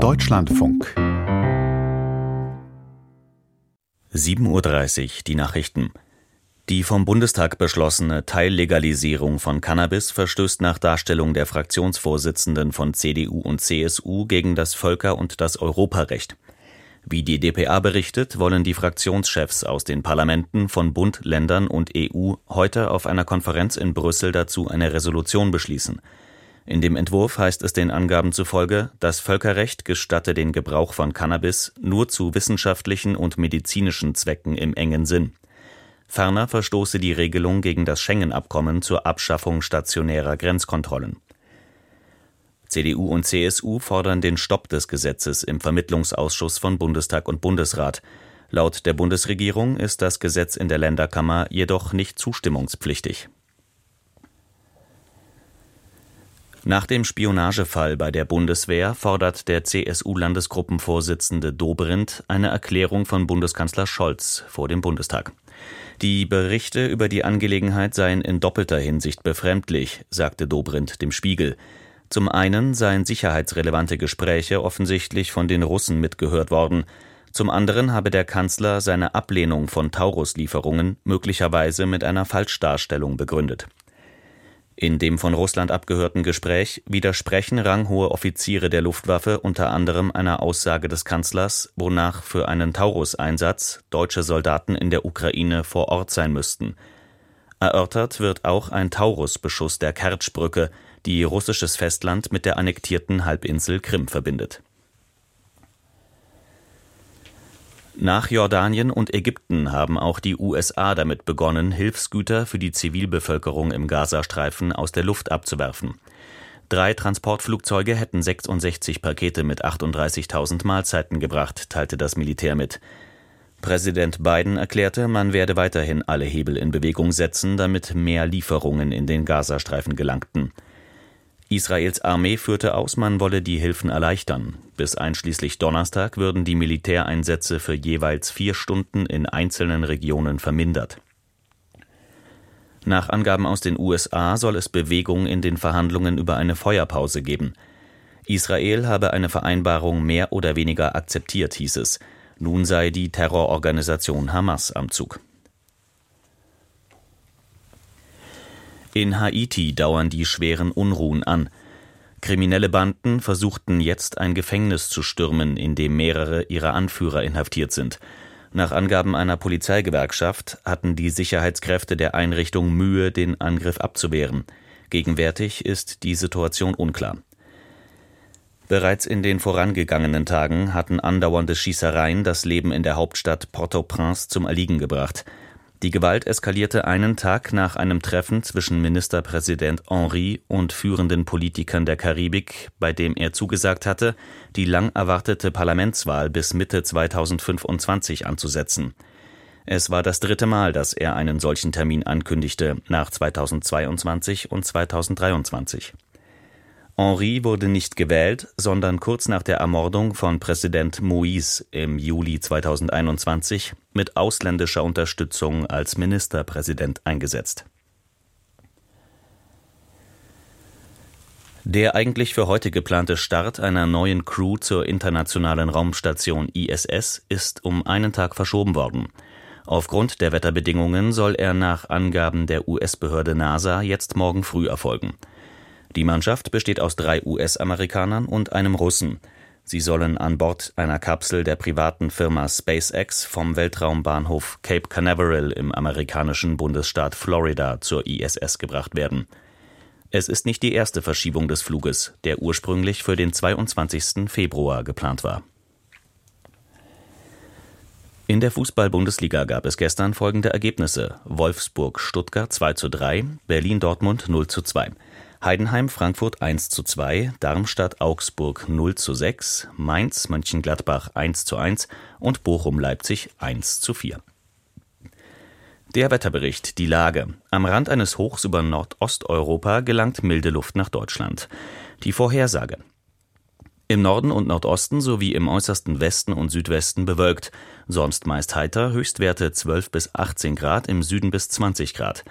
Deutschlandfunk 7.30 Uhr die Nachrichten. Die vom Bundestag beschlossene Teillegalisierung von Cannabis verstößt nach Darstellung der Fraktionsvorsitzenden von CDU und CSU gegen das Völker- und das Europarecht. Wie die dpa berichtet, wollen die Fraktionschefs aus den Parlamenten von Bund, Ländern und EU heute auf einer Konferenz in Brüssel dazu eine Resolution beschließen. In dem Entwurf heißt es den Angaben zufolge, das Völkerrecht gestatte den Gebrauch von Cannabis nur zu wissenschaftlichen und medizinischen Zwecken im engen Sinn. Ferner verstoße die Regelung gegen das Schengen-Abkommen zur Abschaffung stationärer Grenzkontrollen. CDU und CSU fordern den Stopp des Gesetzes im Vermittlungsausschuss von Bundestag und Bundesrat. Laut der Bundesregierung ist das Gesetz in der Länderkammer jedoch nicht zustimmungspflichtig. Nach dem Spionagefall bei der Bundeswehr fordert der CSU-Landesgruppenvorsitzende Dobrindt eine Erklärung von Bundeskanzler Scholz vor dem Bundestag. Die Berichte über die Angelegenheit seien in doppelter Hinsicht befremdlich, sagte Dobrindt dem Spiegel. Zum einen seien sicherheitsrelevante Gespräche offensichtlich von den Russen mitgehört worden, zum anderen habe der Kanzler seine Ablehnung von Taurus-Lieferungen möglicherweise mit einer Falschdarstellung begründet. In dem von Russland abgehörten Gespräch widersprechen ranghohe Offiziere der Luftwaffe unter anderem einer Aussage des Kanzlers, wonach für einen Taurus-Einsatz deutsche Soldaten in der Ukraine vor Ort sein müssten. Erörtert wird auch ein Taurus-Beschuss der Kertschbrücke, die russisches Festland mit der annektierten Halbinsel Krim verbindet Nach Jordanien und Ägypten haben auch die USA damit begonnen, Hilfsgüter für die Zivilbevölkerung im Gazastreifen aus der Luft abzuwerfen. Drei Transportflugzeuge hätten 66 Pakete mit 38.000 Mahlzeiten gebracht, teilte das Militär mit. Präsident Biden erklärte, man werde weiterhin alle Hebel in Bewegung setzen, damit mehr Lieferungen in den Gazastreifen gelangten. Israels Armee führte aus, man wolle die Hilfen erleichtern. Bis einschließlich Donnerstag würden die Militäreinsätze für jeweils vier Stunden in einzelnen Regionen vermindert. Nach Angaben aus den USA soll es Bewegung in den Verhandlungen über eine Feuerpause geben. Israel habe eine Vereinbarung mehr oder weniger akzeptiert, hieß es. Nun sei die Terrororganisation Hamas am Zug. In Haiti dauern die schweren Unruhen an. Kriminelle Banden versuchten jetzt ein Gefängnis zu stürmen, in dem mehrere ihrer Anführer inhaftiert sind. Nach Angaben einer Polizeigewerkschaft hatten die Sicherheitskräfte der Einrichtung Mühe, den Angriff abzuwehren. Gegenwärtig ist die Situation unklar. Bereits in den vorangegangenen Tagen hatten andauernde Schießereien das Leben in der Hauptstadt Port-au-Prince zum Erliegen gebracht. Die Gewalt eskalierte einen Tag nach einem Treffen zwischen Ministerpräsident Henry und führenden Politikern der Karibik, bei dem er zugesagt hatte, die lang erwartete Parlamentswahl bis Mitte 2025 anzusetzen. Es war das dritte Mal, dass er einen solchen Termin ankündigte, nach 2022 und 2023. Henri wurde nicht gewählt, sondern kurz nach der Ermordung von Präsident Moïse im Juli 2021 mit ausländischer Unterstützung als Ministerpräsident eingesetzt. Der eigentlich für heute geplante Start einer neuen Crew zur internationalen Raumstation ISS ist um einen Tag verschoben worden. Aufgrund der Wetterbedingungen soll er nach Angaben der US-Behörde NASA jetzt morgen früh erfolgen. Die Mannschaft besteht aus drei US-Amerikanern und einem Russen. Sie sollen an Bord einer Kapsel der privaten Firma SpaceX vom Weltraumbahnhof Cape Canaveral im amerikanischen Bundesstaat Florida zur ISS gebracht werden. Es ist nicht die erste Verschiebung des Fluges, der ursprünglich für den 22. Februar geplant war. In der Fußball-Bundesliga gab es gestern folgende Ergebnisse: Wolfsburg-Stuttgart 2 zu 3, Berlin-Dortmund 0 zu 2. Heidenheim Frankfurt 1 zu 2, Darmstadt Augsburg 0 zu 6, Mainz Mönchengladbach 1 zu 1 und Bochum Leipzig 1 zu 4. Der Wetterbericht, die Lage. Am Rand eines Hochs über Nordosteuropa gelangt milde Luft nach Deutschland. Die Vorhersage. Im Norden und Nordosten sowie im äußersten Westen und Südwesten bewölkt, sonst meist heiter, Höchstwerte 12 bis 18 Grad, im Süden bis 20 Grad.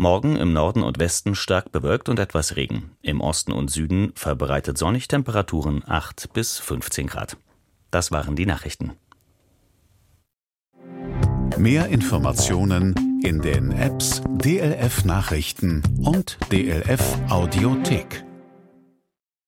Morgen im Norden und Westen stark bewölkt und etwas Regen. Im Osten und Süden verbreitet sonnig Temperaturen 8 bis 15 Grad. Das waren die Nachrichten. Mehr Informationen in den Apps DLF Nachrichten und DLF Audiothek.